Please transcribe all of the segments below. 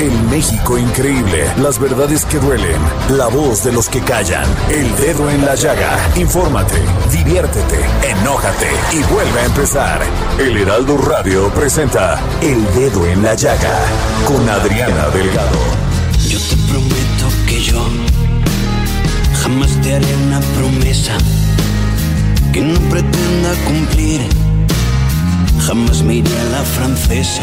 El México increíble, las verdades que duelen, la voz de los que callan, el dedo en la llaga. Infórmate, diviértete, enójate y vuelve a empezar. El Heraldo Radio presenta El Dedo en la Llaga con Adriana Delgado. Yo te prometo que yo jamás te haré una promesa que no pretenda cumplir. Jamás me iré a la francesa.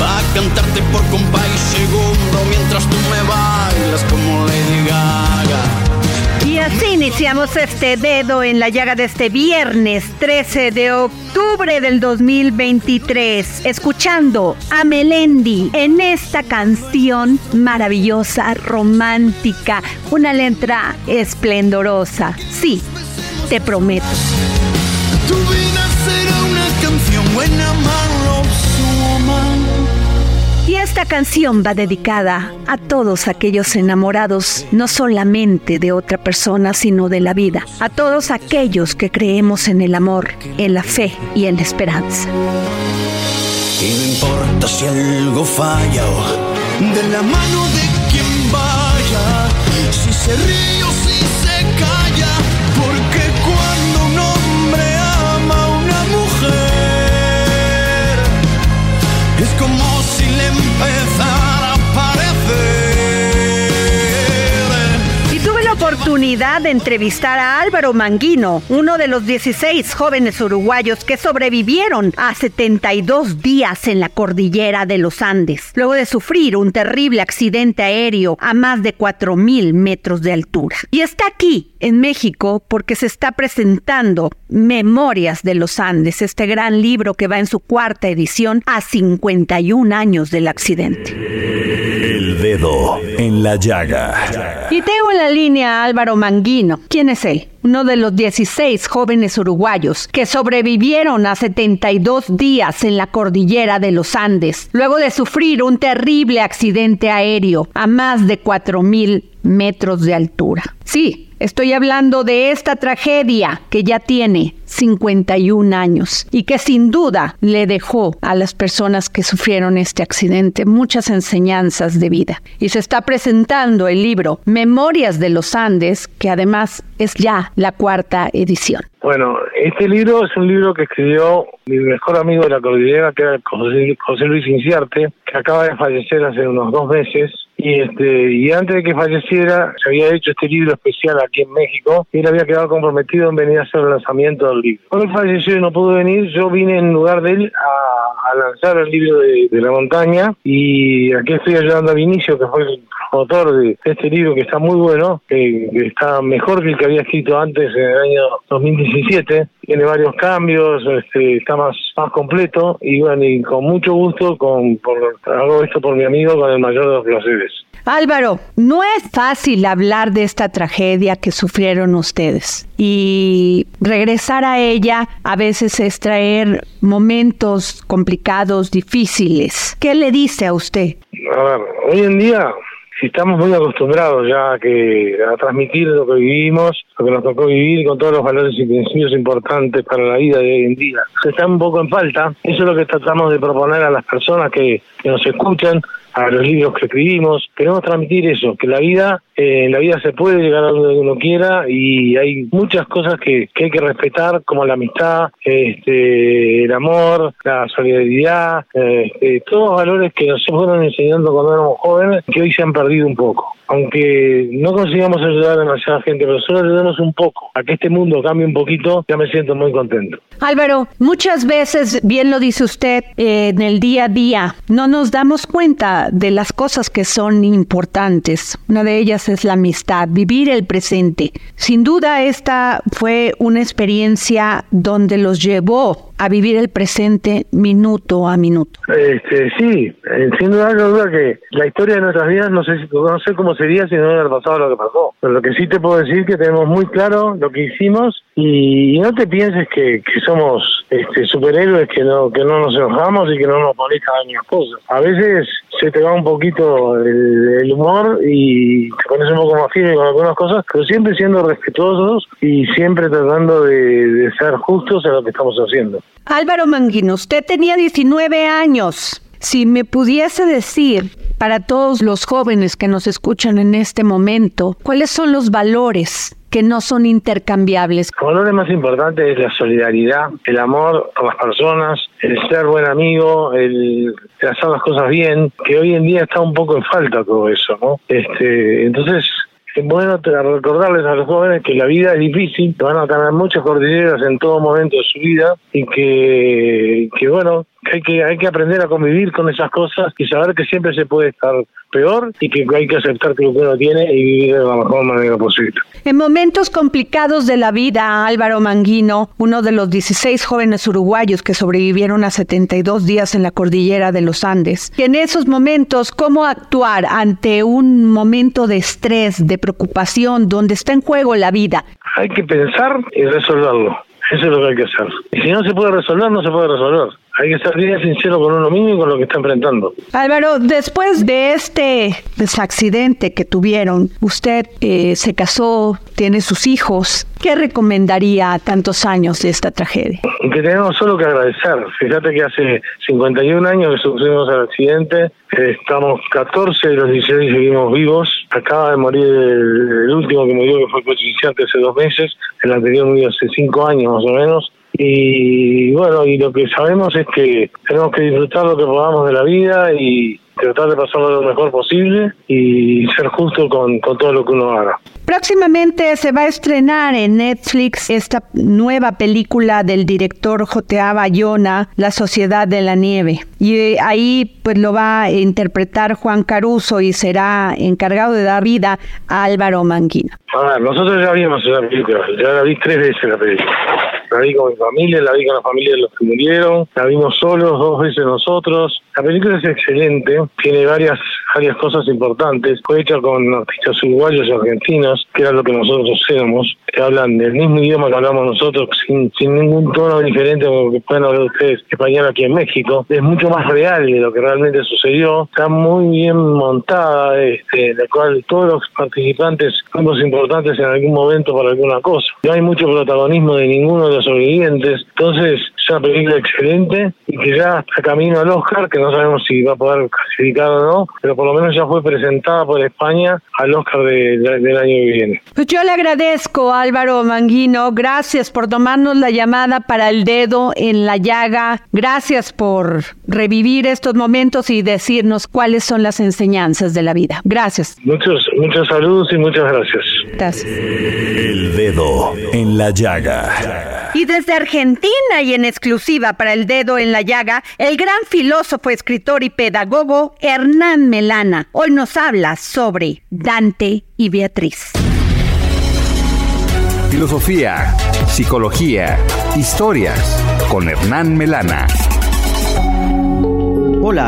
Va a cantarte por compás y segundo mientras tú me bailas como Lady Gaga. Y así iniciamos este dedo en la llaga de este viernes 13 de octubre del 2023, escuchando a Melendi en esta canción maravillosa, romántica, una letra esplendorosa. Sí, te prometo. Tu vida será una canción buena, esta canción va dedicada a todos aquellos enamorados, no solamente de otra persona, sino de la vida. A todos aquellos que creemos en el amor, en la fe y en la esperanza. Oportunidad de entrevistar a Álvaro Manguino, uno de los 16 jóvenes uruguayos que sobrevivieron a 72 días en la cordillera de los Andes, luego de sufrir un terrible accidente aéreo a más de 4.000 metros de altura. Y está aquí, en México, porque se está presentando Memorias de los Andes, este gran libro que va en su cuarta edición a 51 años del accidente. Dedo en la Llaga. Y tengo en la línea a Álvaro Manguino. ¿Quién es él? Uno de los 16 jóvenes uruguayos que sobrevivieron a 72 días en la cordillera de los Andes, luego de sufrir un terrible accidente aéreo a más de 4.000 metros de altura. Sí, estoy hablando de esta tragedia que ya tiene 51 años y que sin duda le dejó a las personas que sufrieron este accidente muchas enseñanzas de vida. Y se está presentando el libro Memorias de los Andes, que además es ya la cuarta edición. Bueno, este libro es un libro que escribió mi mejor amigo de la cordillera, que era José, Luis Inciarte, que acaba de fallecer hace unos dos meses. Y este y antes de que falleciera, se había hecho este libro especial aquí en México y él había quedado comprometido en venir a hacer el lanzamiento del libro. Cuando falleció y no pudo venir, yo vine en lugar de él a, lanzar el libro de, la montaña y aquí estoy ayudando a Vinicio, que fue el autor de este libro que está muy bueno, que, que está mejor que el que había escrito antes en el año 2017. Tiene varios cambios, este, está más, más completo y bueno, y con mucho gusto con, por, hago esto por mi amigo con el mayor de los placeres. Álvaro, no es fácil hablar de esta tragedia que sufrieron ustedes y regresar a ella a veces es traer momentos complicados, difíciles. ¿Qué le dice a usted? A ver, hoy en día estamos muy acostumbrados ya a, que, a transmitir lo que vivimos, lo que nos tocó vivir con todos los valores y principios importantes para la vida de hoy en día. Se está un poco en falta. Eso es lo que tratamos de proponer a las personas que, que nos escuchan, a los libros que escribimos. Queremos transmitir eso, que la vida, eh, la vida se puede llegar a donde uno quiera y hay muchas cosas que, que hay que respetar, como la amistad, este, el amor, la solidaridad, este, todos los valores que nos fueron enseñando cuando éramos jóvenes, que hoy se han perdido un poco aunque no consigamos ayudar a demasiada gente, pero solo ayudemos un poco a que este mundo cambie un poquito, ya me siento muy contento. Álvaro, muchas veces, bien lo dice usted, eh, en el día a día no nos damos cuenta de las cosas que son importantes. Una de ellas es la amistad, vivir el presente. Sin duda, esta fue una experiencia donde los llevó a vivir el presente minuto a minuto. Este, sí, eh, sin duda, no duda que la historia de nuestras vidas no sé, no sé cómo sería si no hubiera pasado lo que pasó. Pero lo que sí te puedo decir es que tenemos muy claro lo que hicimos y no te pienses que, somos este, superhéroes que no que no nos enojamos y que no nos molestan las cosas. A veces se te va un poquito el, humor y te pones un poco más firme con algunas cosas, pero siempre siendo respetuosos y siempre tratando de, de ser justos en lo que estamos haciendo. Álvaro Manguino, usted tenía 19 años. Si me pudiese decir para todos los jóvenes que nos escuchan en este momento, ¿cuáles son los valores que no son intercambiables? El valor más importante es la solidaridad, el amor a las personas, el ser buen amigo, el hacer las cosas bien, que hoy en día está un poco en falta todo eso, ¿no? Este, entonces, es bueno recordarles a los jóvenes que la vida es difícil, que van a tener muchas cordilleras en todo momento de su vida y que, que bueno, hay que, hay que aprender a convivir con esas cosas y saber que siempre se puede estar peor y que hay que aceptar que lo que uno tiene y vivir de la mejor manera posible. En momentos complicados de la vida, Álvaro Manguino, uno de los 16 jóvenes uruguayos que sobrevivieron a 72 días en la cordillera de los Andes, y en esos momentos, ¿cómo actuar ante un momento de estrés, de preocupación, donde está en juego la vida? Hay que pensar y resolverlo. Eso es lo que hay que hacer. Y si no se puede resolver, no se puede resolver hay que ser bien sincero con uno mismo y con lo que está enfrentando. Álvaro, después de este accidente que tuvieron, usted eh, se casó, tiene sus hijos. ¿Qué recomendaría a tantos años de esta tragedia? Que tenemos solo que agradecer. Fíjate que hace 51 años que sufrimos el accidente, estamos 14 de los 16 seguimos vivos. Acaba de morir el, último que murió, que fue el hace dos meses. El anterior murió hace cinco años más o menos. Y bueno, y lo que sabemos es que tenemos que disfrutar lo que podamos de la vida y tratar de pasarlo lo mejor posible y ser justo con, con todo lo que uno haga. Próximamente se va a estrenar en Netflix esta nueva película del director J.A. Bayona, La Sociedad de la Nieve. Y ahí pues lo va a interpretar Juan Caruso y será encargado de dar vida a Álvaro Manguina. A ver, nosotros ya vimos esa película, ya la vi tres veces la película. La vi con mi familia, la vi con la familia de los que murieron, la vimos solos dos veces nosotros. La película es excelente, tiene varias varias cosas importantes. Fue hecha con artistas uruguayos y argentinos, que era lo que nosotros éramos, que hablan del mismo idioma que hablamos nosotros, sin, sin ningún tono diferente como que pueden hablar ustedes español aquí en México. Es mucho más real de lo que realmente sucedió. Está muy bien montada, este, la cual todos los participantes fuimos importantes en algún momento para alguna cosa. No hay mucho protagonismo de ninguno de los sobrevivientes. Entonces, es una película excelente y que ya está camino al Oscar, que no sabemos si va a poder clasificar o no, pero por lo menos ya fue presentada por España al Oscar del año que viene. Pues yo le agradezco, Álvaro Manguino, gracias por tomarnos la llamada para el dedo en la llaga, gracias por revivir estos momentos y decirnos cuáles son las enseñanzas de la vida. Gracias. Muchos, muchos saludos y muchas gracias. Gracias. El dedo en la llaga. Y desde Argentina y en exclusiva para el dedo en la llaga, el gran filósofo, escritor y pedagogo Hernán Melana hoy nos habla sobre Dante y Beatriz. Filosofía, psicología, historias con Hernán Melana.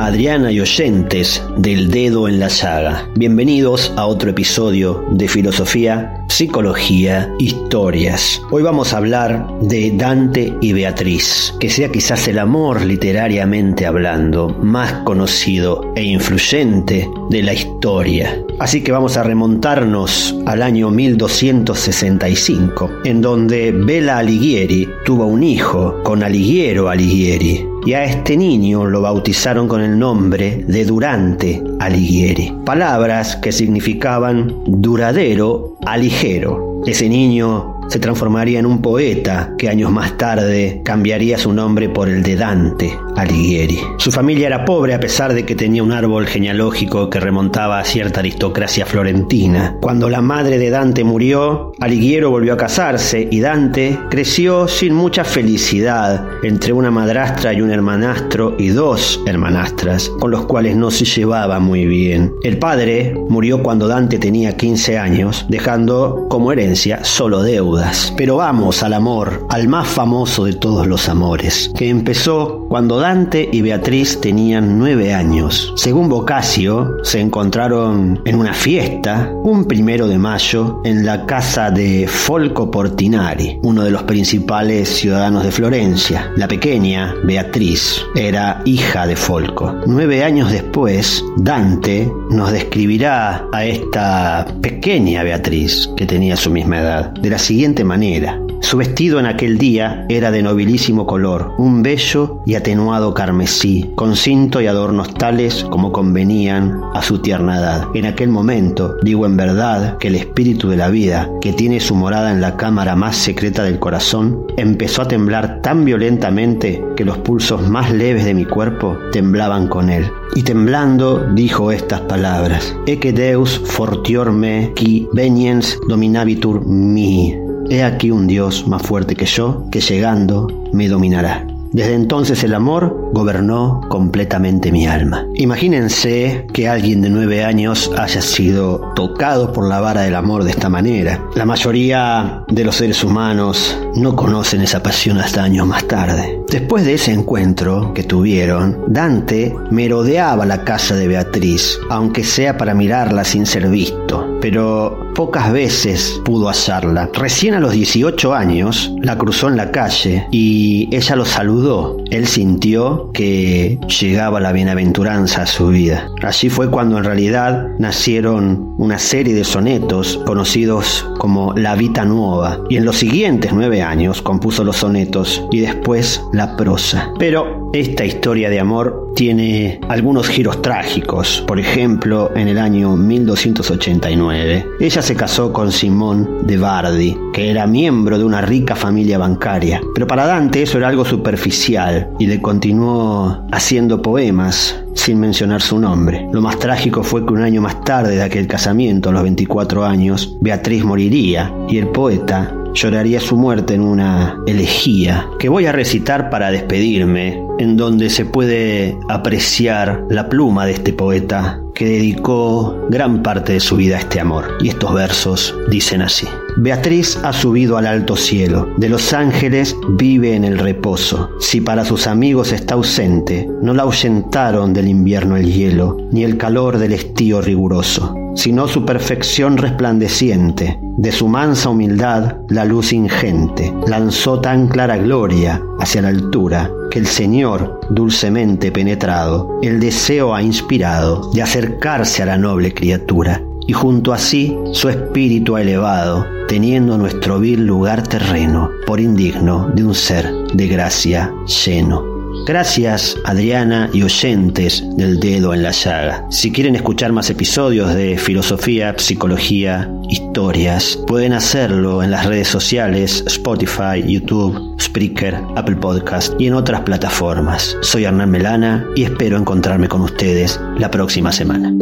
Adriana y oyentes del dedo en la llaga. Bienvenidos a otro episodio de Filosofía, Psicología, Historias. Hoy vamos a hablar de Dante y Beatriz, que sea quizás el amor literariamente hablando más conocido e influyente de la historia. Así que vamos a remontarnos al año 1265, en donde Bela Alighieri tuvo un hijo con Alighiero Alighieri, y a este niño lo bautizaron con el nombre de Durante Alighieri, palabras que significaban duradero a ligero. Ese niño se transformaría en un poeta que años más tarde cambiaría su nombre por el de Dante Alighieri. Su familia era pobre a pesar de que tenía un árbol genealógico que remontaba a cierta aristocracia florentina. Cuando la madre de Dante murió, Alighieri volvió a casarse y Dante creció sin mucha felicidad entre una madrastra y un hermanastro y dos hermanastras con los cuales no se llevaba muy bien. El padre murió cuando Dante tenía 15 años, dejando como herencia solo deuda pero vamos al amor, al más famoso de todos los amores, que empezó cuando Dante y Beatriz tenían nueve años. Según Boccaccio, se encontraron en una fiesta un primero de mayo en la casa de Folco Portinari, uno de los principales ciudadanos de Florencia. La pequeña, Beatriz, era hija de Folco. Nueve años después, Dante nos describirá a esta pequeña Beatriz, que tenía su de la siguiente manera. Su vestido en aquel día era de nobilísimo color, un bello y atenuado carmesí, con cinto y adornos tales como convenían a su tierna edad. En aquel momento, digo en verdad, que el espíritu de la vida, que tiene su morada en la cámara más secreta del corazón, empezó a temblar tan violentamente que los pulsos más leves de mi cuerpo temblaban con él. Y temblando dijo estas palabras: Ecce Deus fortior me qui veniens dominabitur mi. He aquí un Dios más fuerte que yo, que llegando me dominará. Desde entonces el amor gobernó completamente mi alma. Imagínense que alguien de nueve años haya sido tocado por la vara del amor de esta manera. La mayoría de los seres humanos no conocen esa pasión hasta años más tarde. Después de ese encuentro que tuvieron, Dante merodeaba la casa de Beatriz, aunque sea para mirarla sin ser visto, pero pocas veces pudo hallarla. Recién a los 18 años la cruzó en la calle y ella lo saludó. Él sintió que llegaba la bienaventuranza a su vida. Allí fue cuando en realidad nacieron una serie de sonetos conocidos como La Vita Nueva y en los siguientes nueve años compuso los sonetos y después la prosa. Pero esta historia de amor tiene algunos giros trágicos. Por ejemplo, en el año 1289, ella se casó con Simón de Bardi, que era miembro de una rica familia bancaria. Pero para Dante eso era algo superficial y le continuó haciendo poemas sin mencionar su nombre. Lo más trágico fue que un año más tarde de aquel casamiento, a los 24 años, Beatriz moriría y el poeta lloraría su muerte en una elegía que voy a recitar para despedirme, en donde se puede apreciar la pluma de este poeta que dedicó gran parte de su vida a este amor. Y estos versos dicen así. Beatriz ha subido al alto cielo, de los ángeles vive en el reposo. Si para sus amigos está ausente, no la ahuyentaron del invierno el hielo, ni el calor del estío riguroso sino su perfección resplandeciente, de su mansa humildad la luz ingente, lanzó tan clara gloria hacia la altura, que el Señor, dulcemente penetrado, el deseo ha inspirado de acercarse a la noble criatura, y junto a sí su espíritu ha elevado, teniendo nuestro vil lugar terreno, por indigno de un ser de gracia lleno. Gracias Adriana y oyentes del dedo en la llaga. Si quieren escuchar más episodios de filosofía, psicología, historias, pueden hacerlo en las redes sociales Spotify, YouTube, Spreaker, Apple Podcast y en otras plataformas. Soy Hernán Melana y espero encontrarme con ustedes la próxima semana.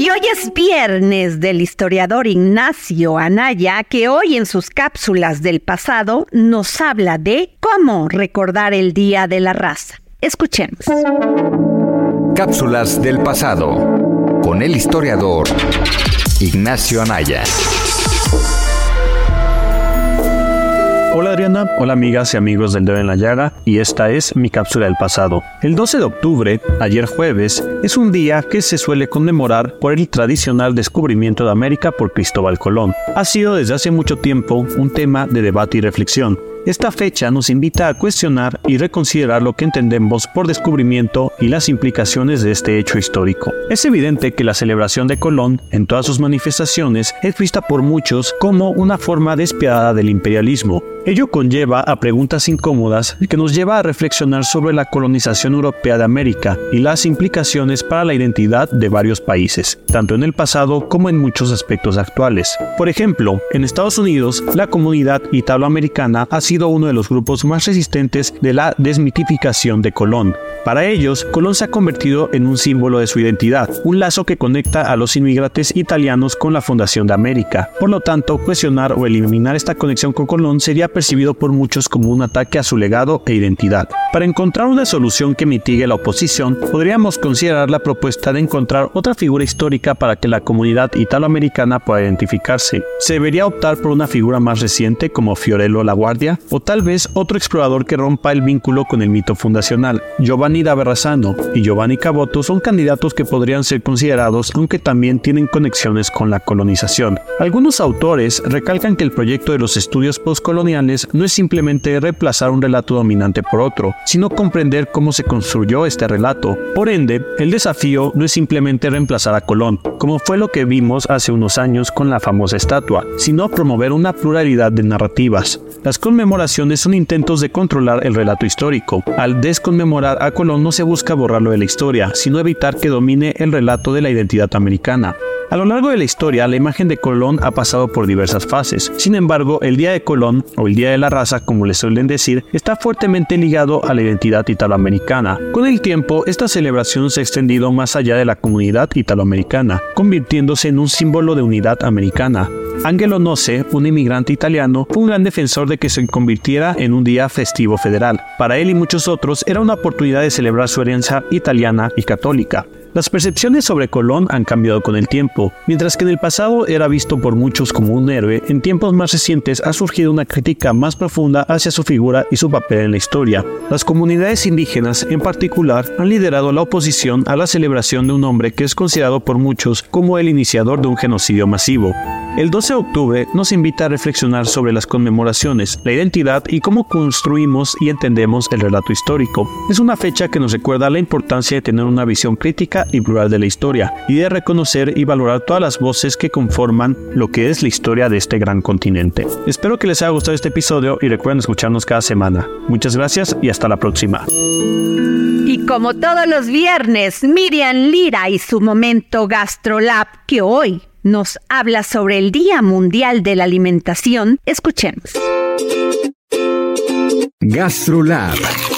Y hoy es viernes del historiador Ignacio Anaya, que hoy en sus cápsulas del pasado nos habla de cómo recordar el Día de la Raza. Escuchemos. Cápsulas del pasado con el historiador Ignacio Anaya. Hola Adriana, hola amigas y amigos del Dedo en la Llaga y esta es mi cápsula del pasado. El 12 de octubre, ayer jueves, es un día que se suele conmemorar por el tradicional descubrimiento de América por Cristóbal Colón. Ha sido desde hace mucho tiempo un tema de debate y reflexión. Esta fecha nos invita a cuestionar y reconsiderar lo que entendemos por descubrimiento y las implicaciones de este hecho histórico. Es evidente que la celebración de Colón, en todas sus manifestaciones, es vista por muchos como una forma despiadada del imperialismo, Ello conlleva a preguntas incómodas que nos lleva a reflexionar sobre la colonización europea de América y las implicaciones para la identidad de varios países, tanto en el pasado como en muchos aspectos actuales. Por ejemplo, en Estados Unidos, la comunidad italoamericana ha sido uno de los grupos más resistentes de la desmitificación de Colón. Para ellos, Colón se ha convertido en un símbolo de su identidad, un lazo que conecta a los inmigrantes italianos con la fundación de América. Por lo tanto, cuestionar o eliminar esta conexión con Colón sería percibido por muchos como un ataque a su legado e identidad. Para encontrar una solución que mitigue la oposición, podríamos considerar la propuesta de encontrar otra figura histórica para que la comunidad italoamericana pueda identificarse. Se debería optar por una figura más reciente como Fiorello La Guardia, o tal vez otro explorador que rompa el vínculo con el mito fundacional. Giovanni da Verrazzano y Giovanni Caboto son candidatos que podrían ser considerados, aunque también tienen conexiones con la colonización. Algunos autores recalcan que el proyecto de los estudios postcoloniales no es simplemente reemplazar un relato dominante por otro, sino comprender cómo se construyó este relato. Por ende, el desafío no es simplemente reemplazar a Colón, como fue lo que vimos hace unos años con la famosa estatua, sino promover una pluralidad de narrativas. Las conmemoraciones son intentos de controlar el relato histórico. Al desconmemorar a Colón no se busca borrarlo de la historia, sino evitar que domine el relato de la identidad americana. A lo largo de la historia, la imagen de Colón ha pasado por diversas fases. Sin embargo, el Día de Colón, o el Día de la Raza, como le suelen decir, está fuertemente ligado a la identidad italoamericana. Con el tiempo, esta celebración se ha extendido más allá de la comunidad italoamericana, convirtiéndose en un símbolo de unidad americana. Angelo Noce, un inmigrante italiano, fue un gran defensor de que se convirtiera en un día festivo federal. Para él y muchos otros era una oportunidad de celebrar su herencia italiana y católica. Las percepciones sobre Colón han cambiado con el tiempo. Mientras que en el pasado era visto por muchos como un héroe, en tiempos más recientes ha surgido una crítica más profunda hacia su figura y su papel en la historia. Las comunidades indígenas, en particular, han liderado la oposición a la celebración de un hombre que es considerado por muchos como el iniciador de un genocidio masivo. El 12 de octubre nos invita a reflexionar sobre las conmemoraciones, la identidad y cómo construimos y entendemos el relato histórico. Es una fecha que nos recuerda la importancia de tener una visión crítica y plural de la historia y de reconocer y valorar todas las voces que conforman lo que es la historia de este gran continente. Espero que les haya gustado este episodio y recuerden escucharnos cada semana. Muchas gracias y hasta la próxima. Y como todos los viernes, Miriam Lira y su momento GastroLab que hoy nos habla sobre el Día Mundial de la Alimentación, escuchemos. GastroLab.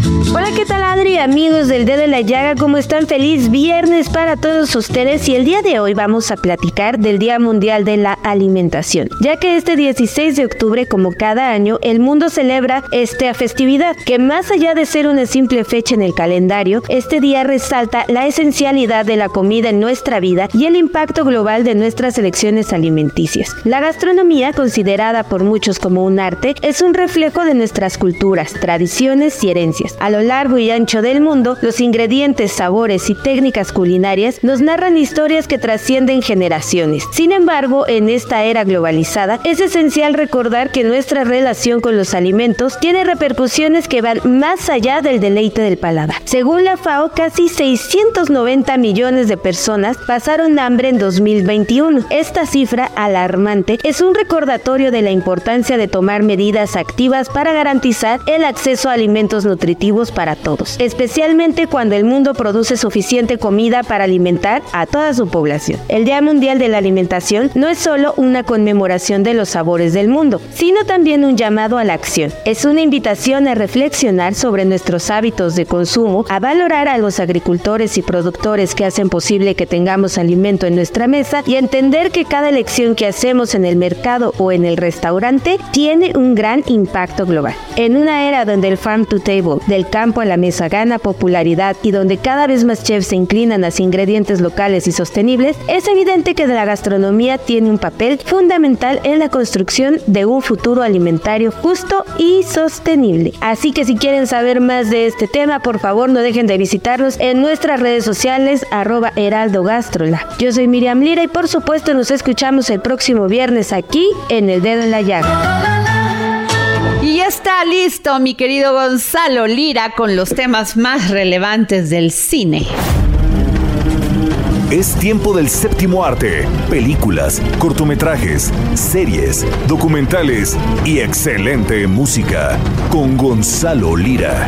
Hola, ¿qué tal Adri? Amigos del Dedo de la Llaga, ¿cómo están? Feliz viernes para todos ustedes y el día de hoy vamos a platicar del Día Mundial de la Alimentación, ya que este 16 de octubre, como cada año, el mundo celebra esta festividad, que más allá de ser una simple fecha en el calendario, este día resalta la esencialidad de la comida en nuestra vida y el impacto global de nuestras elecciones alimenticias. La gastronomía, considerada por muchos como un arte, es un reflejo de nuestras culturas, tradiciones y herencias. Lo largo y ancho del mundo, los ingredientes, sabores y técnicas culinarias nos narran historias que trascienden generaciones. Sin embargo, en esta era globalizada, es esencial recordar que nuestra relación con los alimentos tiene repercusiones que van más allá del deleite del paladar. Según la FAO, casi 690 millones de personas pasaron hambre en 2021. Esta cifra alarmante es un recordatorio de la importancia de tomar medidas activas para garantizar el acceso a alimentos nutritivos para todos, especialmente cuando el mundo produce suficiente comida para alimentar a toda su población. El Día Mundial de la Alimentación no es solo una conmemoración de los sabores del mundo, sino también un llamado a la acción. Es una invitación a reflexionar sobre nuestros hábitos de consumo, a valorar a los agricultores y productores que hacen posible que tengamos alimento en nuestra mesa y entender que cada elección que hacemos en el mercado o en el restaurante tiene un gran impacto global. En una era donde el farm to table del campo a la mesa gana popularidad y donde cada vez más chefs se inclinan hacia ingredientes locales y sostenibles, es evidente que la gastronomía tiene un papel fundamental en la construcción de un futuro alimentario justo y sostenible. Así que si quieren saber más de este tema, por favor no dejen de visitarnos en nuestras redes sociales arroba heraldo gastrola. Yo soy Miriam Lira y por supuesto nos escuchamos el próximo viernes aquí en El Dedo en la Llaga. Y está listo mi querido Gonzalo Lira con los temas más relevantes del cine. Es tiempo del séptimo arte, películas, cortometrajes, series, documentales y excelente música con Gonzalo Lira.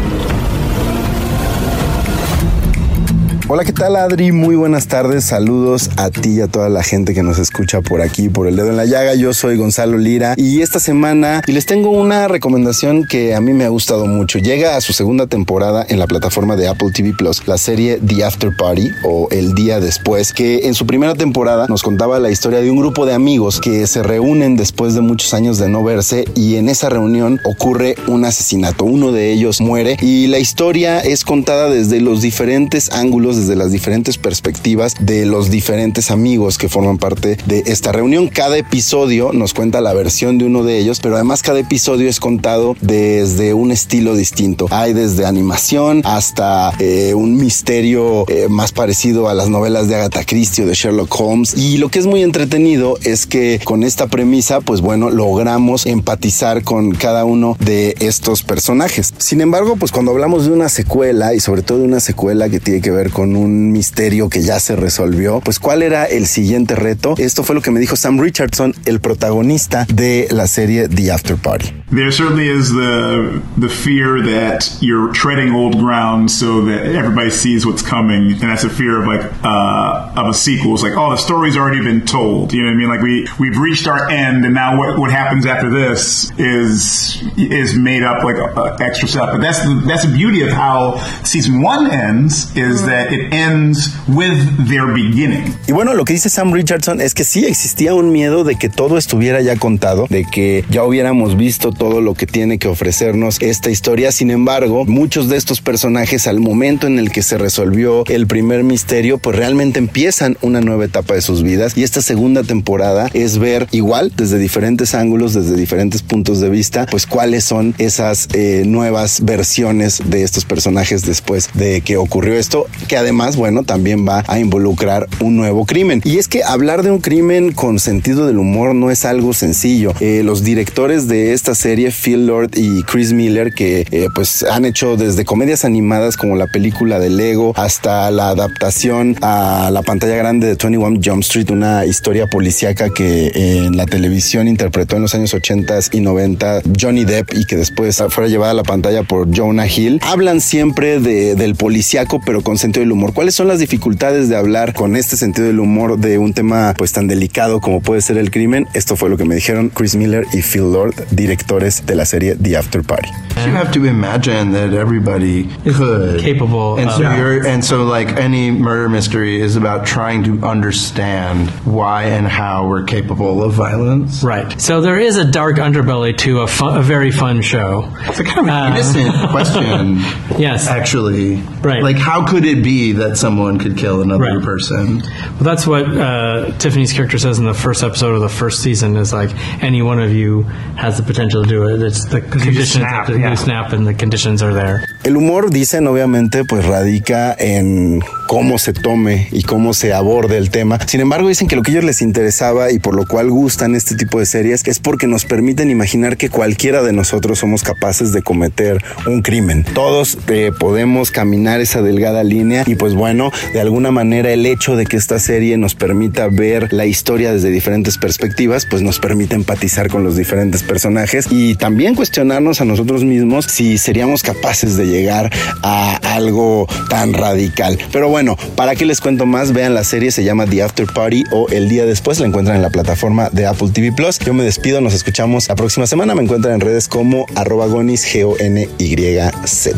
Hola, ¿qué tal Adri? Muy buenas tardes, saludos a ti y a toda la gente que nos escucha por aquí, por el dedo en la llaga. Yo soy Gonzalo Lira y esta semana les tengo una recomendación que a mí me ha gustado mucho. Llega a su segunda temporada en la plataforma de Apple TV Plus, la serie The After Party o El Día Después, que en su primera temporada nos contaba la historia de un grupo de amigos que se reúnen después de muchos años de no verse y en esa reunión ocurre un asesinato. Uno de ellos muere y la historia es contada desde los diferentes ángulos desde las diferentes perspectivas de los diferentes amigos que forman parte de esta reunión. Cada episodio nos cuenta la versión de uno de ellos, pero además cada episodio es contado desde un estilo distinto. Hay desde animación hasta eh, un misterio eh, más parecido a las novelas de Agatha Christie o de Sherlock Holmes. Y lo que es muy entretenido es que con esta premisa, pues bueno, logramos empatizar con cada uno de estos personajes. Sin embargo, pues cuando hablamos de una secuela y sobre todo de una secuela que tiene que ver con con un misterio que ya se resolvió, pues cuál era el siguiente reto. Esto fue lo que me dijo Sam Richardson, el protagonista de la serie The After Party. There certainly is the the fear that you're treading old ground so that everybody sees what's coming, and that's a fear of like uh, of a sequel. It's like, oh, the story's already been told. You know what I mean? Like we we've reached our end, and now what what happens after this is is made up like uh, extra stuff. But that's that's the beauty of how season one ends is that it ends with their beginning. Y bueno, lo que dice Sam Richardson es que sí existía un miedo de que todo estuviera ya contado, de que ya hubiéramos visto todo lo que tiene que ofrecernos esta historia. Sin embargo, muchos de estos personajes al momento en el que se resolvió el primer misterio, pues realmente empiezan una nueva etapa de sus vidas y esta segunda temporada es ver igual desde diferentes ángulos, desde diferentes puntos de vista, pues cuáles son esas eh, nuevas versiones de estos personajes después de que ocurrió esto, que además, bueno, también va a involucrar un nuevo crimen. Y es que hablar de un crimen con sentido del humor no es algo sencillo. Eh, los directores de esta serie, Phil Lord y Chris Miller, que eh, pues han hecho desde comedias animadas como la película de Lego hasta la adaptación a la pantalla grande de 21 Jump Street, una historia policíaca que en la televisión interpretó en los años 80 y 90 Johnny Depp y que después fuera llevada a la pantalla por Jonah Hill. Hablan siempre de, del policíaco, pero con sentido del humor. ¿Cuáles son las dificultades de hablar con este sentido del humor de un tema pues tan delicado como puede ser el crimen? Esto fue lo que me dijeron Chris Miller y Phil Lord, directores de la serie The After Party. You have to imagine that everybody could capable and of- so you're and so like any murder mystery is about trying to understand why and how we're capable of violence. Right. So there is a dark underbelly to a, fun, a very fun show. It's a kind of an Uh, innocent question. Yes. Actually. Right. Like how could it be that someone could kill another Right. person? Well, that's what uh, Tiffany's character says in the first episode of the first season is like any one of you has the potential to do it. It's the conditions snap, you yeah. snap and the conditions are there. El humor, dicen, obviamente, pues radica en cómo se tome y cómo se aborde el tema. Sin embargo, dicen que lo que a ellos les interesaba y por lo cual gustan este tipo de series es porque nos permiten imaginar que cualquiera de nosotros somos capaces de cometer un crimen. Todos eh, podemos caminar esa delgada línea y pues bueno, de alguna manera el hecho de que esta serie nos permita ver la historia desde diferentes perspectivas, pues nos permite empatizar con los diferentes personajes y también cuestionarnos a nosotros mismos si seríamos capaces de llegar a algo tan radical. Pero bueno, ¿para qué les cuento más? Vean la serie, se llama The After Party o El Día Después, la encuentran en la plataforma de Apple TV Plus. Yo me despido, nos escuchamos la próxima semana. Me encuentran en redes como arroba gonis, G-O-N-Y-Z.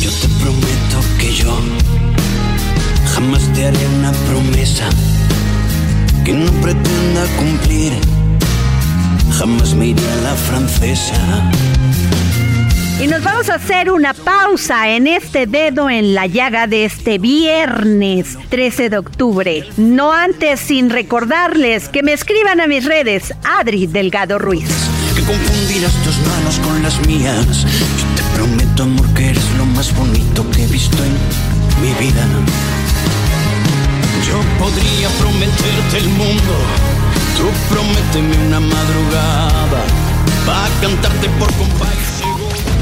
Yo te prometo que yo jamás te haré una promesa que no pretenda cumplir. Jamás me iré a la francesa Y nos vamos a hacer una pausa en este dedo en la llaga de este viernes 13 de octubre. No antes sin recordarles que me escriban a mis redes Adri Delgado Ruiz. Que confundirás tus manos con las mías. Yo te prometo, amor, que eres lo más bonito que he visto en mi vida. Yo podría prometerte el mundo. Tú prométeme una madrugada. Va a cantarte por compás.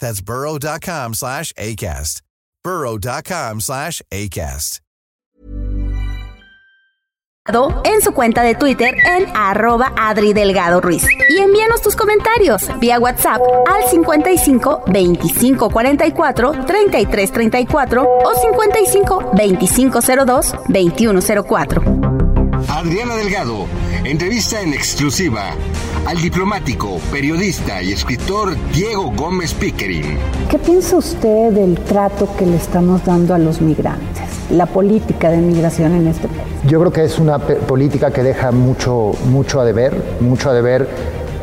That's burrow.com slash ACAST. burrow.com slash ACAST. en su cuenta de Twitter en arroba Adri Delgado Ruiz. Y envíanos tus comentarios vía WhatsApp al 55 25 44 33 34 o 55 25 02 21 04. Adriana Delgado, entrevista en exclusiva al diplomático, periodista y escritor Diego Gómez Pickering. ¿Qué piensa usted del trato que le estamos dando a los migrantes? La política de migración en este país. Yo creo que es una política que deja mucho, mucho a deber, mucho a deber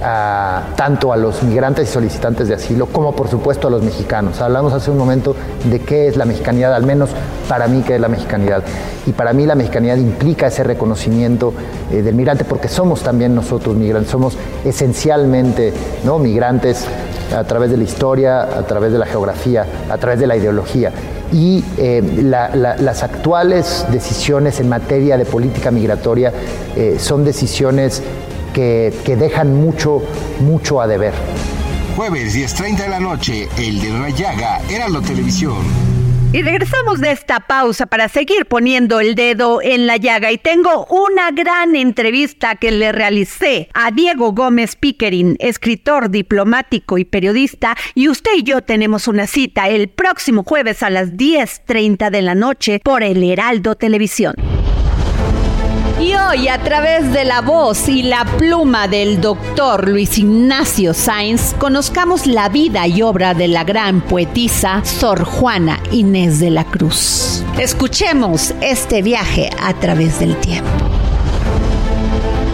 tanto a los migrantes y solicitantes de asilo como por supuesto a los mexicanos. Hablamos hace un momento de qué es la mexicanidad, al menos para mí qué es la mexicanidad. Y para mí la mexicanidad implica ese reconocimiento eh, del migrante porque somos también nosotros migrantes, somos esencialmente ¿no? migrantes a través de la historia, a través de la geografía, a través de la ideología. Y eh, la, la, las actuales decisiones en materia de política migratoria eh, son decisiones que, que, dejan mucho, mucho a deber. Jueves 10.30 de la noche, El de Rayaga, era la televisión. Y regresamos de esta pausa para seguir poniendo el dedo en la llaga y tengo una gran entrevista que le realicé a Diego Gómez Pickering, escritor, diplomático y periodista, y usted y yo tenemos una cita el próximo jueves a las 10.30 de la noche por el Heraldo Televisión. Y hoy, a través de la voz y la pluma del doctor Luis Ignacio Sáenz, conozcamos la vida y obra de la gran poetisa Sor Juana Inés de la Cruz. Escuchemos este viaje a través del tiempo.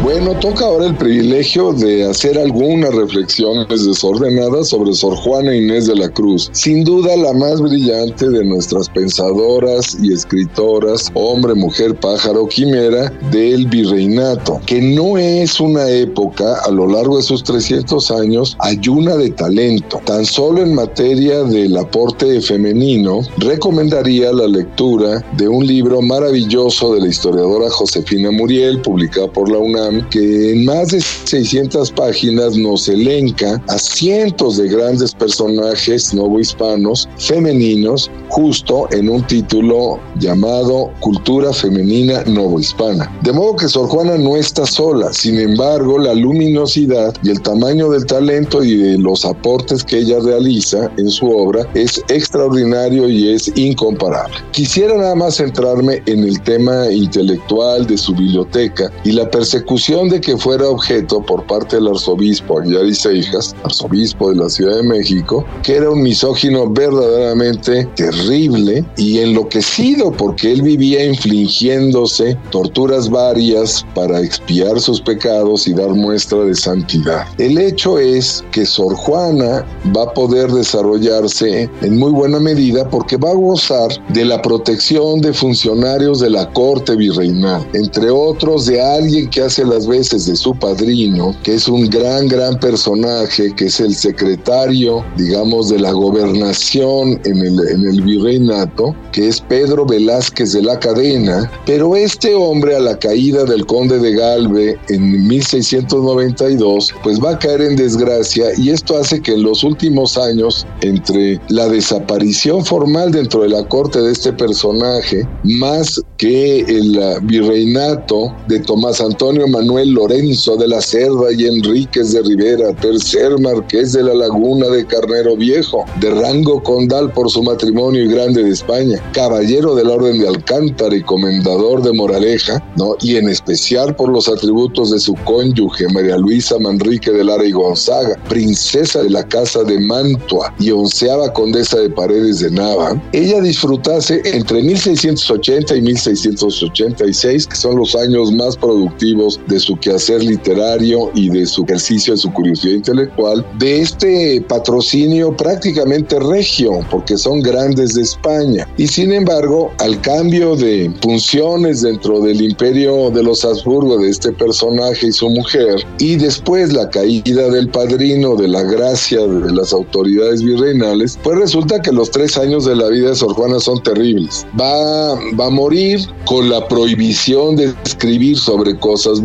Bueno, toca ahora el privilegio de hacer algunas reflexiones desordenadas sobre Sor Juana Inés de la Cruz, sin duda la más brillante de nuestras pensadoras y escritoras, hombre, mujer, pájaro, quimera del virreinato, que no es una época a lo largo de sus 300 años ayuna de talento. Tan solo en materia del aporte femenino, recomendaría la lectura de un libro maravilloso de la historiadora Josefina Muriel, publicado por la UNAM, que en más de 600 páginas nos elenca a cientos de grandes personajes novohispanos femeninos justo en un título llamado Cultura Femenina Novohispana. De modo que Sor Juana no está sola, sin embargo la luminosidad y el tamaño del talento y de los aportes que ella realiza en su obra es extraordinario y es incomparable. Quisiera nada más centrarme en el tema intelectual de su biblioteca y la persecución de que fuera objeto por parte del arzobispo Aguilar y Seijas, arzobispo de la Ciudad de México, que era un misógino verdaderamente terrible y enloquecido porque él vivía infligiéndose torturas varias para expiar sus pecados y dar muestra de santidad. El hecho es que Sor Juana va a poder desarrollarse en muy buena medida porque va a gozar de la protección de funcionarios de la corte virreinal, entre otros de alguien que hace las veces de su padrino, que es un gran, gran personaje, que es el secretario, digamos, de la gobernación en el, en el virreinato, que es Pedro Velázquez de la Cadena, pero este hombre a la caída del conde de Galve en 1692, pues va a caer en desgracia y esto hace que en los últimos años, entre la desaparición formal dentro de la corte de este personaje, más que el virreinato de Tomás Antonio Manuel Lorenzo de la Cerda y Enríquez de Rivera, tercer marqués de la Laguna de Carnero Viejo, de rango condal por su matrimonio y grande de España, caballero de la Orden de Alcántara y comendador de Moraleja, ¿no? y en especial por los atributos de su cónyuge, María Luisa Manrique de Lara y Gonzaga, princesa de la Casa de Mantua y onceava condesa de Paredes de Nava, ella disfrutase entre 1680 y 1686, que son los años más productivos de su quehacer literario y de su ejercicio de su curiosidad intelectual, de este patrocinio prácticamente regio, porque son grandes de España. Y sin embargo, al cambio de funciones dentro del imperio de los Habsburgo de este personaje y su mujer, y después la caída del padrino de la gracia de las autoridades virreinales, pues resulta que los tres años de la vida de Sor Juana son terribles. Va, va a morir con la prohibición de escribir sobre cosas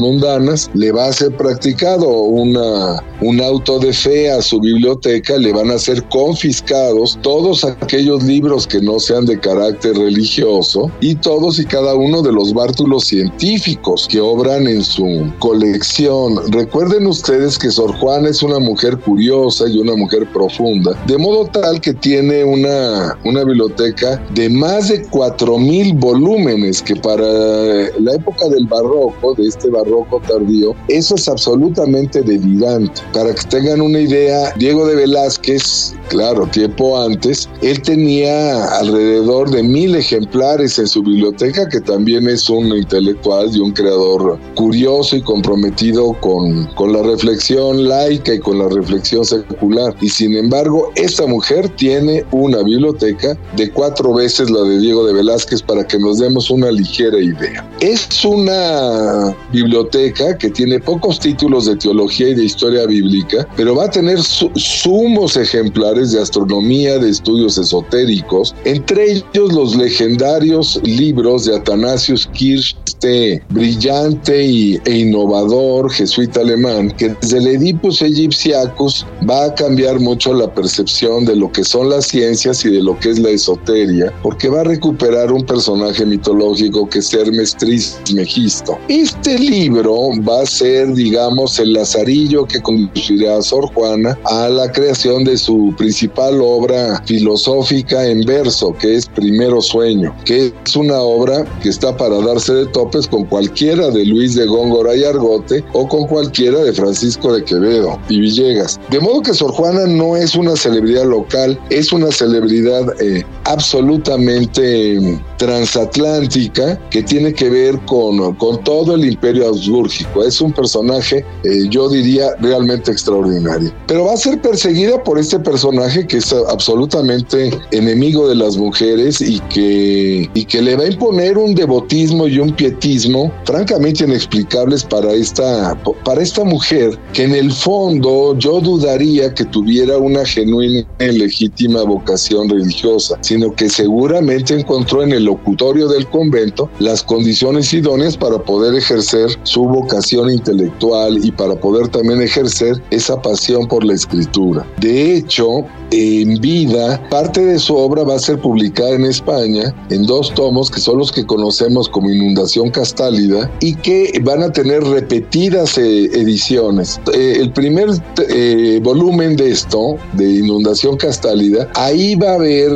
le va a ser practicado una, un auto de fe a su biblioteca, le van a ser confiscados todos aquellos libros que no sean de carácter religioso y todos y cada uno de los bártulos científicos que obran en su colección. Recuerden ustedes que Sor Juana es una mujer curiosa y una mujer profunda, de modo tal que tiene una, una biblioteca de más de 4.000 volúmenes, que para la época del barroco, de este barroco tardío, eso es absolutamente delirante. Para que tengan una idea, Diego de Velázquez, claro, tiempo antes, él tenía alrededor de mil ejemplares en su biblioteca, que también es un intelectual y un creador curioso y comprometido con, con la reflexión laica y con la reflexión secular. Y sin embargo, esta mujer tiene una biblioteca de cuatro veces la de Diego de Velázquez para que nos demos una ligera idea. Es una biblioteca que tiene pocos títulos de teología y de historia bíblica, pero va a tener sumos ejemplares de astronomía, de estudios esotéricos, entre ellos los legendarios libros de Athanasius Kirch, este brillante y, e innovador jesuita alemán, que desde el Oedipus Egyptiacus va a cambiar mucho la percepción de lo que son las ciencias y de lo que es la esoteria, porque va a recuperar un personaje mitológico que es Hermes Trismegisto. Este libro va a ser, digamos, el lazarillo que conducirá a Sor Juana a la creación de su principal obra filosófica en verso, que es Primero Sueño, que es una obra que está para darse de topes con cualquiera de Luis de Góngora y Argote o con cualquiera de Francisco de Quevedo y Villegas. De modo que Sor Juana no es una celebridad local, es una celebridad eh, absolutamente transatlántica que tiene que ver con, con todo el imperio ausbúrgico. Es un personaje, eh, yo diría, realmente extraordinario. Pero va a ser perseguida por este personaje que es absolutamente enemigo de las mujeres y que, y que le va a imponer un devotismo y un pietismo francamente inexplicables para esta, para esta mujer que en el fondo yo dudaría que tuviera una genuina y legítima vocación religiosa, sino que seguramente encontró en el locutorio del convento las condiciones idóneas para poder ejercer su vocación intelectual y para poder también ejercer esa pasión por la escritura. De hecho, en vida, parte de su obra va a ser publicada en España en dos tomos que son los que conocemos como Inundación Castálida y que van a tener repetidas eh, ediciones. Eh, el primer eh, volumen de esto, de Inundación Castálida, ahí va a haber,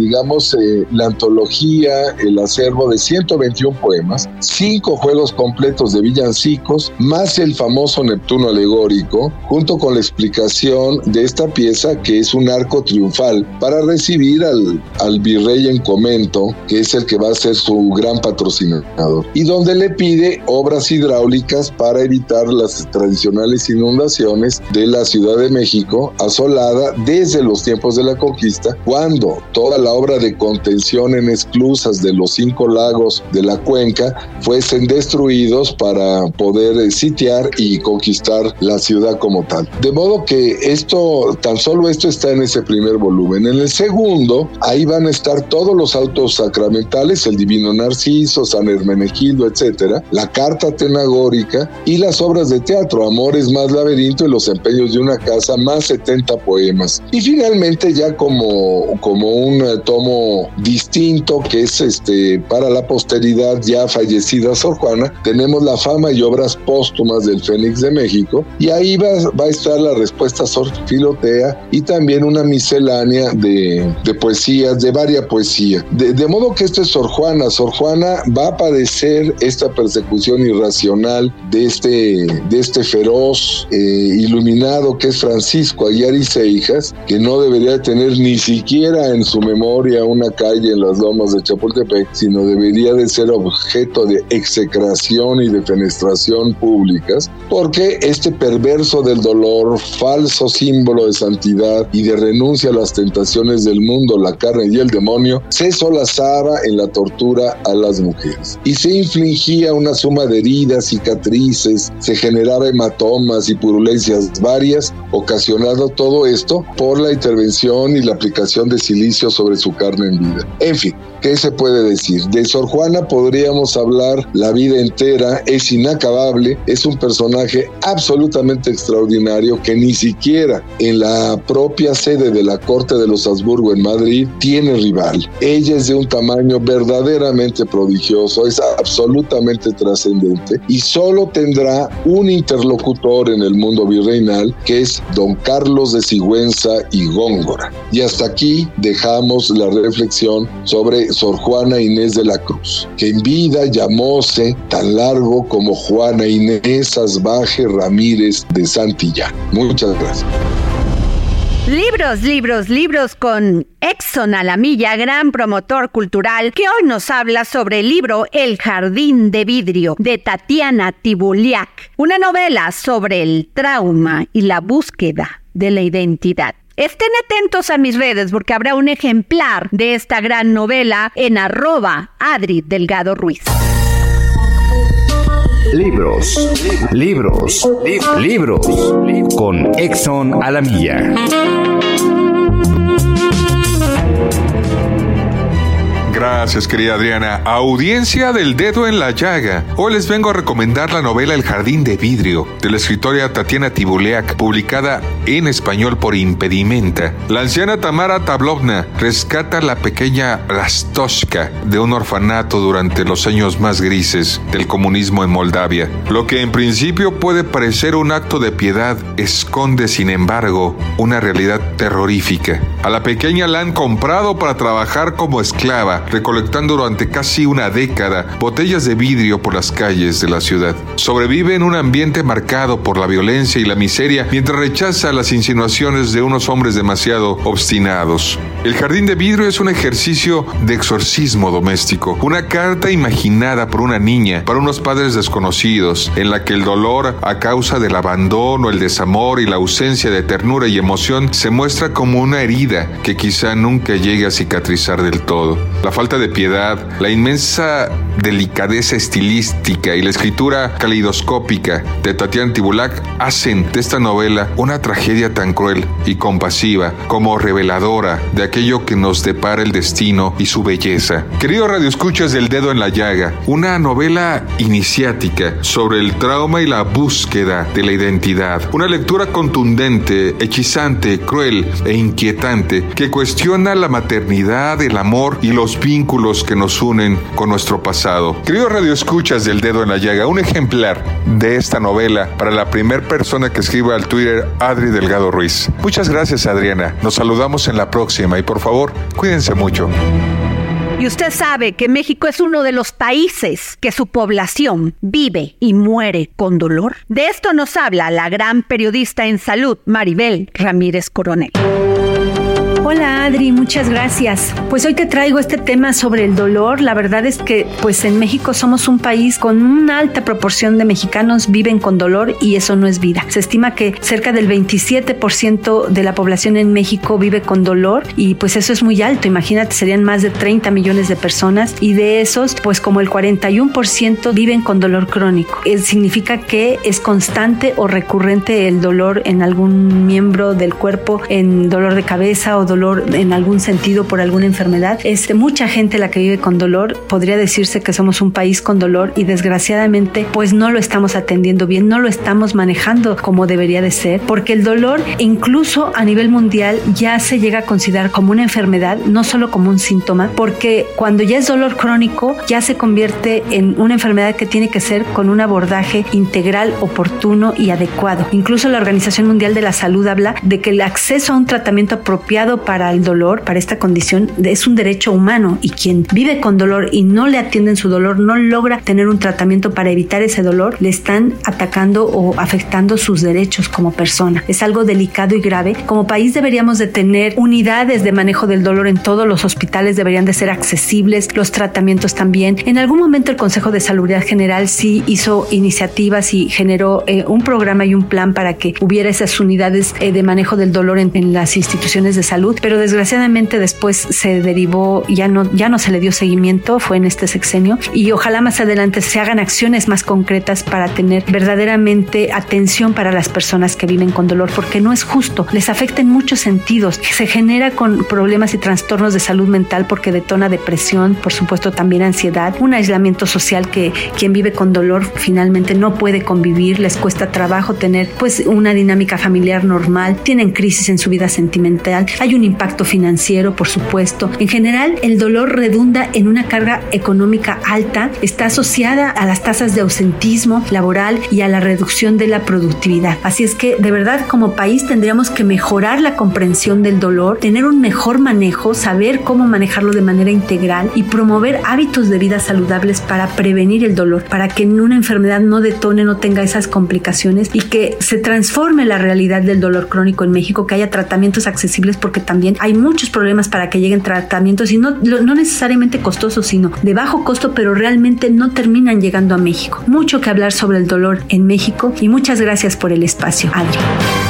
digamos, la antología, el acervo de 121 poemas, cinco juegos completos de villancicos, más el famoso Neptuno alegórico, junto con la explicación de esta pieza que es un arco triunfal para recibir al, al virrey en comento, que es el que va a ser su gran patrocinador, y donde le pide obras hidráulicas para evitar las tradicionales inundaciones de la Ciudad de México, asolada desde los tiempos de la conquista, cuando toda la obra de contención en esclusas de los cinco lagos de la cuenca fuesen destruidos para poder eh, sitiar y conquistar la ciudad como tal. De modo que esto, tan solo esto está en ese primer volumen. En el segundo, ahí van a estar todos los autos sacramentales, el Divino Narciso, San Hermenegildo, etcétera, la Carta Tenagórica y las obras de teatro, Amores más Laberinto y Los Empeños de una Casa, más 70 poemas. Y finalmente, ya como, como un eh, tomo distinto que es este para la posteridad ya fallecida Sor Juana, tenemos la fama y obras póstumas del Fénix de México y ahí va, va a estar la respuesta Sor Filotea y también una miscelánea de, de poesías, de varia poesía. De, de, modo que esto es Sor Juana. Sor Juana va a padecer esta persecución irracional de este, de este feroz eh, iluminado que es Francisco Aguiar y Seijas, que no debería tener ni siquiera en su memoria una calle en las lomas de Chapultepec, sino debería de ser objeto de execración y de fenestración públicas, porque este perverso del dolor, falso símbolo de santidad y de renuncia a las tentaciones del mundo, la carne y el demonio, se solazaba en la tortura a las mujeres. Y se infligía una suma de heridas, cicatrices, se generaba hematomas y purulencias varias, ocasionando todo esto por la intervención y la aplicación de silicio sobre su carne en vida. En fin, ¿qué se puede decir? De Sor Juana podríamos hablar la vida entera, es inacabable, es un personaje absolutamente extraordinario que ni siquiera en la propia sede de la Corte de los Habsburgo en Madrid tiene rival. Ella es de un tamaño verdaderamente prodigioso, es absolutamente trascendente y solo tendrá un interlocutor en el mundo virreinal que es don Carlos de Sigüenza y Góngora. Y hasta aquí dejamos la reflexión sobre Sor Juana Inés de la Cruz, que en vida llamóse tan largo como Juana Inés Asbaje Ramírez de Santillán. Muchas gracias. Libros, libros, libros con Exxon Alamilla, gran promotor cultural, que hoy nos habla sobre el libro El Jardín de Vidrio de Tatiana Tibuliak, una novela sobre el trauma y la búsqueda de la identidad. Estén atentos a mis redes porque habrá un ejemplar de esta gran novela en arroba Adri Delgado Ruiz. Libros, libros, libros con Exxon Alamilla. Gracias, querida Adriana. Audiencia del dedo en la llaga. Hoy les vengo a recomendar la novela El jardín de vidrio de la escritora Tatiana Tibuleak, publicada en español por Impedimenta. La anciana Tamara Tablovna rescata a la pequeña Rastoshka de un orfanato durante los años más grises del comunismo en Moldavia. Lo que en principio puede parecer un acto de piedad esconde, sin embargo, una realidad terrorífica. A la pequeña la han comprado para trabajar como esclava recolectando durante casi una década botellas de vidrio por las calles de la ciudad. Sobrevive en un ambiente marcado por la violencia y la miseria mientras rechaza las insinuaciones de unos hombres demasiado obstinados. El jardín de vidrio es un ejercicio de exorcismo doméstico, una carta imaginada por una niña para unos padres desconocidos, en la que el dolor a causa del abandono, el desamor y la ausencia de ternura y emoción se muestra como una herida que quizá nunca llegue a cicatrizar del todo. La falta de piedad, la inmensa delicadeza estilística y la escritura caleidoscópica de Tatiana Tibulac hacen de esta novela una tragedia tan cruel y compasiva como reveladora de aquello que nos depara el destino y su belleza. Querido Radio Escuchas del Dedo en la Llaga, una novela iniciática sobre el trauma y la búsqueda de la identidad. Una lectura contundente, hechizante, cruel e inquietante que cuestiona la maternidad, el amor y los vínculos que nos unen con nuestro pasado. Querido Radio Escuchas del Dedo en la Llaga, un ejemplar de esta novela para la primera persona que escriba al Twitter Adri Delgado Ruiz. Muchas gracias Adriana. Nos saludamos en la próxima y por favor, cuídense mucho. Y usted sabe que México es uno de los países que su población vive y muere con dolor. De esto nos habla la gran periodista en salud, Maribel Ramírez Coronel. Hola Adri, muchas gracias. Pues hoy te traigo este tema sobre el dolor. La verdad es que pues en México somos un país con una alta proporción de mexicanos viven con dolor y eso no es vida. Se estima que cerca del 27% de la población en México vive con dolor y pues eso es muy alto. Imagínate, serían más de 30 millones de personas y de esos pues como el 41% viven con dolor crónico. Eso significa que es constante o recurrente el dolor en algún miembro del cuerpo, en dolor de cabeza o dolor en algún sentido por alguna enfermedad. Este, mucha gente la que vive con dolor, podría decirse que somos un país con dolor y desgraciadamente pues no lo estamos atendiendo bien, no lo estamos manejando como debería de ser, porque el dolor incluso a nivel mundial ya se llega a considerar como una enfermedad, no solo como un síntoma, porque cuando ya es dolor crónico ya se convierte en una enfermedad que tiene que ser con un abordaje integral, oportuno y adecuado. Incluso la Organización Mundial de la Salud habla de que el acceso a un tratamiento apropiado para el dolor, para esta condición, es un derecho humano y quien vive con dolor y no le atienden su dolor, no logra tener un tratamiento para evitar ese dolor, le están atacando o afectando sus derechos como persona. Es algo delicado y grave. Como país deberíamos de tener unidades de manejo del dolor en todos los hospitales, deberían de ser accesibles, los tratamientos también. En algún momento el Consejo de Salud General sí hizo iniciativas y generó eh, un programa y un plan para que hubiera esas unidades eh, de manejo del dolor en, en, las instituciones de salud, pero desgraciadamente después se derivó, ya no, ya no se le dio seguimiento, fue en este sexenio, y ojalá más adelante se hagan acciones más concretas para tener verdaderamente atención para las personas que viven con dolor, porque no es justo, les afecta en muchos sentidos, se genera con problemas y trastornos de salud mental porque detona depresión, por supuesto también ansiedad, un aislamiento social que quien vive con dolor finalmente no puede convivir, les cuesta trabajo tener pues una dinámica familiar normal, tienen crisis en su vida sentimental, hay un impacto financiero, por supuesto. En general, el dolor redunda en una carga económica alta, está asociada a las tasas de ausentismo laboral y a la reducción de la productividad. Así es que de verdad como país tendríamos que mejorar la comprensión del dolor, tener un mejor manejo, saber cómo manejarlo de manera integral y promover hábitos de vida saludables para prevenir el dolor, para que una enfermedad no detone, no tenga esas complicaciones y que se transforme la realidad del dolor crónico en México, que haya tratamientos accesibles porque también hay muchos problemas para que lleguen tratamientos y no, no necesariamente costosos, sino de bajo costo, pero realmente no terminan llegando a México. Mucho que hablar sobre el dolor en México y muchas gracias por el espacio, Adri.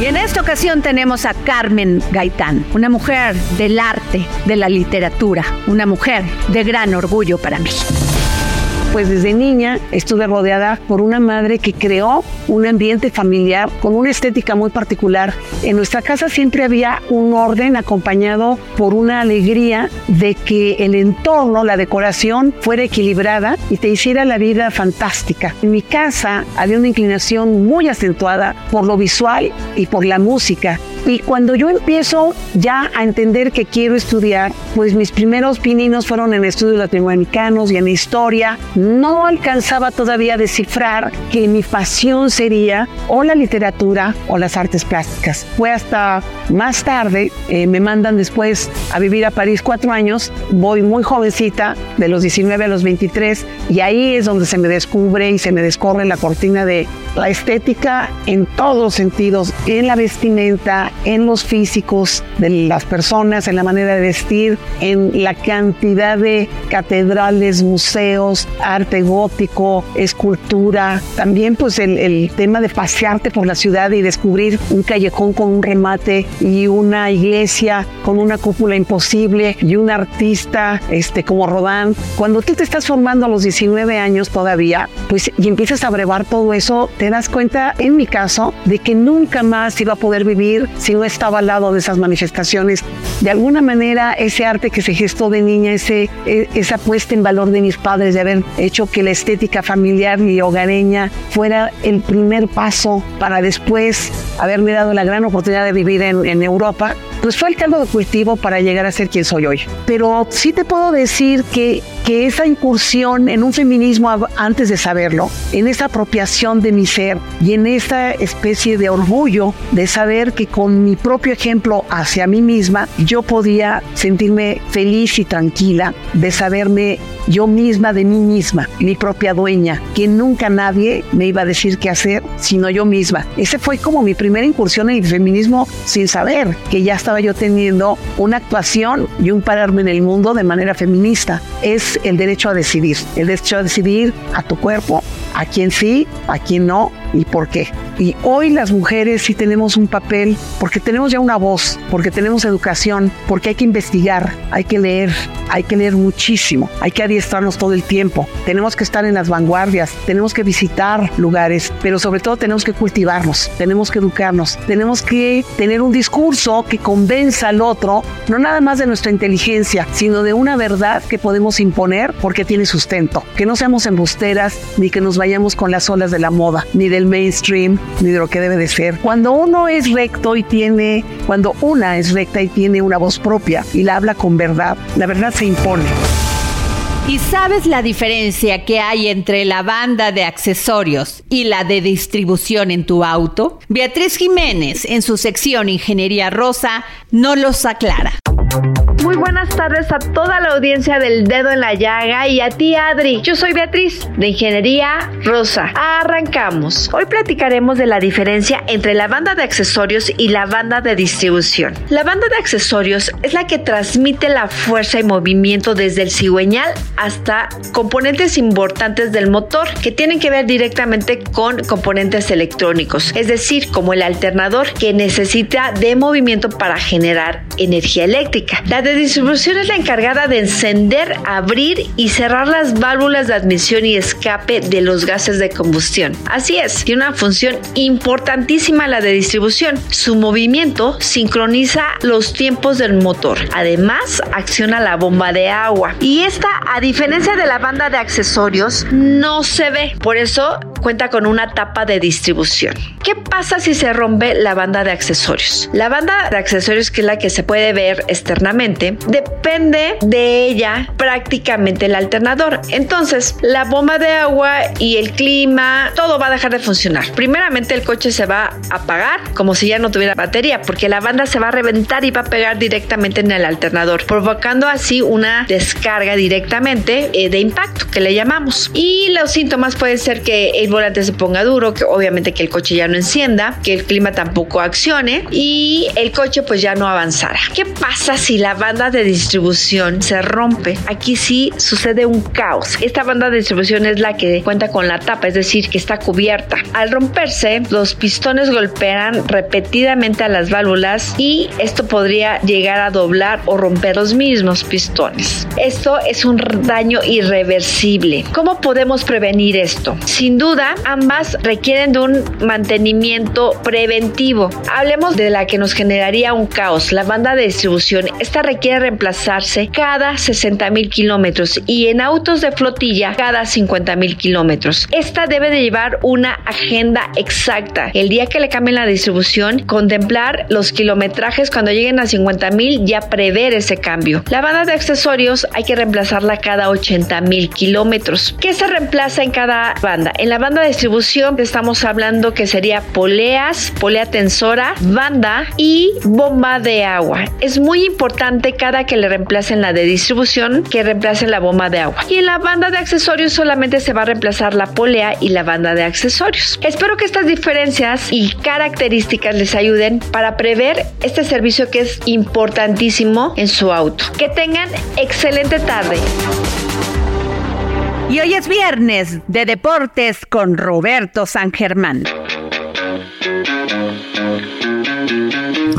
Y en esta ocasión tenemos a Carmen Gaitán, una mujer del arte, de la literatura, una mujer de gran orgullo para mí. Pues desde niña estuve rodeada por una madre que creó un ambiente familiar con una estética muy particular. En nuestra casa siempre había un orden acompañado por una alegría de que el entorno, la decoración fuera equilibrada y te hiciera la vida fantástica. En mi casa había una inclinación muy acentuada por lo visual y por la música. Y cuando yo empiezo ya a entender que quiero estudiar, pues mis primeros pininos fueron en estudios latinoamericanos y en historia. No alcanzaba todavía a descifrar que mi pasión sería o la literatura o las artes plásticas. Fue hasta más tarde, eh, me mandan después a vivir a París cuatro años, voy muy jovencita, de los 19 a los 23, y ahí es donde se me descubre y se me descorre la cortina de la estética en todos sentidos, en la vestimenta, en los físicos de las personas, en la manera de vestir, en la cantidad de catedrales, museos, arte gótico, escultura, también pues el, el tema de pasearte por la ciudad y descubrir un callejón con un remate y una iglesia con una cúpula imposible y un artista este, como Rodán. Cuando tú te estás formando a los 19 años todavía, pues y empiezas a brevar todo eso, te das cuenta, en mi caso, de que nunca más iba a poder vivir si no estaba al lado de esas manifestaciones. De alguna manera, ese arte que se gestó de niña, ese, e, esa puesta en valor de mis padres, de haber hecho que la estética familiar y hogareña fuera el primer paso para después haberme dado la gran oportunidad de vivir en, en Europa, pues fue el caldo de cultivo para llegar a ser quien soy hoy. Pero sí te puedo decir que, que esa incursión en un feminismo antes de saberlo, en esa apropiación de mi ser y en esa especie de orgullo de saber que con mi propio ejemplo hacia mí misma, yo podía sentirme feliz y tranquila de saberme yo misma de mí misma, mi propia dueña, que nunca nadie me iba a decir qué hacer, sino yo misma. Ese fue como mi primera incursión en el feminismo sin saber que ya estaba yo teniendo una actuación y un pararme en el mundo de manera feminista. Es el derecho a decidir, el derecho a decidir a tu cuerpo, a quién sí, a quién no y por qué. Y hoy las mujeres sí tenemos un papel porque tenemos ya una voz, porque tenemos educación, porque hay que investigar, hay que leer, hay que leer muchísimo, hay que adiestrarnos todo el tiempo, tenemos que estar en las vanguardias, tenemos que visitar lugares, pero sobre todo tenemos que cultivarnos, tenemos que educarnos, tenemos que tener un discurso que convenza al otro, no nada más de nuestra inteligencia, sino de una verdad que podemos imponer porque tiene sustento, que no seamos embusteras ni que nos vayamos con las olas de la moda, ni del mainstream, ni de lo que debe de ser. Cuando uno es recto y tiene, cuando una es recta y tiene una voz propia y la habla con verdad, la verdad se impone. ¿Y sabes la diferencia que hay entre la banda de accesorios y la de distribución en tu auto? Beatriz Jiménez, en su sección Ingeniería Rosa, no los aclara. Muy buenas tardes a toda la audiencia del Dedo en la Llaga y a ti Adri. Yo soy Beatriz de Ingeniería Rosa. Arrancamos. Hoy platicaremos de la diferencia entre la banda de accesorios y la banda de distribución. La banda de accesorios es la que transmite la fuerza y movimiento desde el cigüeñal hasta componentes importantes del motor que tienen que ver directamente con componentes electrónicos, es decir, como el alternador que necesita de movimiento para generar energía eléctrica. La de distribución es la encargada de encender, abrir y cerrar las válvulas de admisión y escape de los gases de combustión. Así es, tiene una función importantísima la de distribución. Su movimiento sincroniza los tiempos del motor. Además, acciona la bomba de agua. Y esta, a diferencia de la banda de accesorios, no se ve. Por eso cuenta con una tapa de distribución. ¿Qué pasa si se rompe la banda de accesorios? La banda de accesorios, que es la que se puede ver externamente, depende de ella prácticamente el alternador. Entonces, la bomba de agua y el clima, todo va a dejar de funcionar. Primeramente, el coche se va a apagar como si ya no tuviera batería, porque la banda se va a reventar y va a pegar directamente en el alternador, provocando así una descarga directamente eh, de impacto que le llamamos. Y los síntomas pueden ser que el volante se ponga duro, que obviamente que el coche ya no encienda, que el clima tampoco accione y el coche pues ya no avanzara. ¿Qué pasa si la banda de distribución se rompe? Aquí sí sucede un caos. Esta banda de distribución es la que cuenta con la tapa, es decir, que está cubierta. Al romperse, los pistones golpean repetidamente a las válvulas y esto podría llegar a doblar o romper los mismos pistones. Esto es un daño irreversible. ¿Cómo podemos prevenir esto? Sin duda, ambas requieren de un mantenimiento preventivo. Hablemos de la que nos generaría un caos, la banda de distribución. Esta requiere reemplazarse cada 60 mil kilómetros y en autos de flotilla cada 50 mil kilómetros. Esta debe de llevar una agenda exacta. El día que le cambien la distribución, contemplar los kilometrajes cuando lleguen a 50 mil, ya prever ese cambio. La banda de accesorios hay que reemplazarla cada 80 mil kilómetros. ¿Qué se reemplaza en cada banda? En la banda de distribución estamos hablando que sería poleas, polea tensora, banda y bomba de agua. Es muy importante cada que le reemplacen la de distribución que reemplacen la bomba de agua. Y en la banda de accesorios solamente se va a reemplazar la polea y la banda de accesorios. Espero que estas diferencias y características les ayuden para prever este servicio que es importantísimo en su auto. Que tengan excelente tarde. Y hoy es viernes de deportes con Roberto San Germán.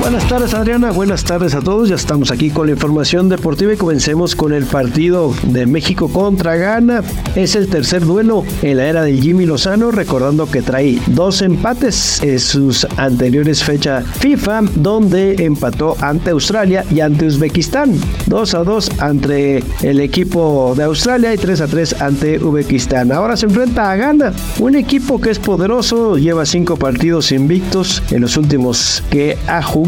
Buenas tardes Adriana, buenas tardes a todos. Ya estamos aquí con la información deportiva y comencemos con el partido de México contra Ghana. Es el tercer duelo en la era de Jimmy Lozano, recordando que trae dos empates en sus anteriores fechas FIFA, donde empató ante Australia y ante Uzbekistán. 2 a 2 ante el equipo de Australia y 3 a 3 ante Uzbekistán. Ahora se enfrenta a Ghana, un equipo que es poderoso, lleva cinco partidos invictos en los últimos que ha jugado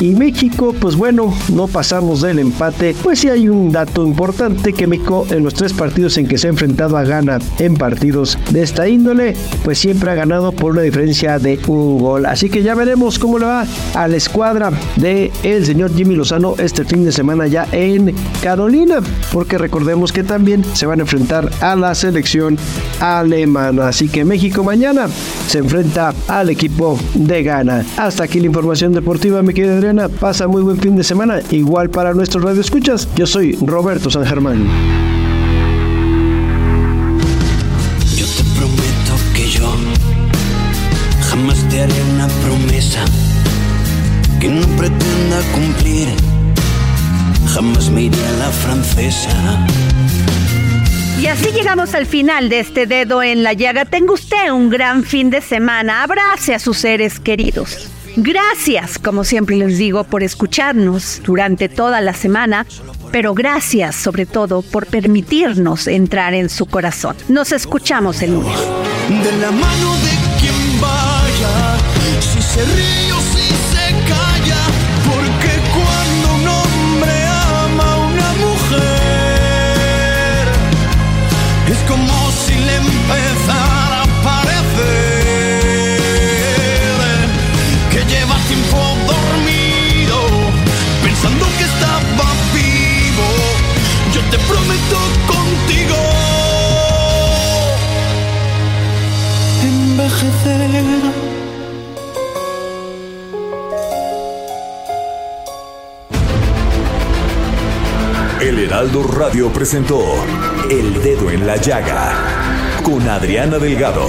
y México, pues bueno, no pasamos del empate. Pues sí hay un dato importante que México en los tres partidos en que se ha enfrentado a Ghana en partidos de esta índole, pues siempre ha ganado por una diferencia de un gol. Así que ya veremos cómo le va a la escuadra de el señor Jimmy Lozano este fin de semana ya en Carolina, porque recordemos que también se van a enfrentar a la selección alemana. Así que México mañana se enfrenta al equipo de Ghana. Hasta aquí la información deportiva mi querida Adriana. Pasa muy buen fin de semana. Igual para nuestros radioescuchas. Yo soy Roberto San Germán. Yo te prometo que yo jamás te haré una promesa que no pretenda cumplir. Jamás me iré a la francesa. Y así llegamos al final de este dedo en la llaga. Tenga usted un gran fin de semana. Abrace a sus seres queridos. Gracias, como siempre les digo, por escucharnos durante toda la semana, pero gracias sobre todo por permitirnos entrar en su corazón. Nos escuchamos el lunes. De la mano de quien vaya, si se ríe te prometo contigo envejecer. El Heraldo Radio presentó El Dedo en la Llaga con Adriana Delgado.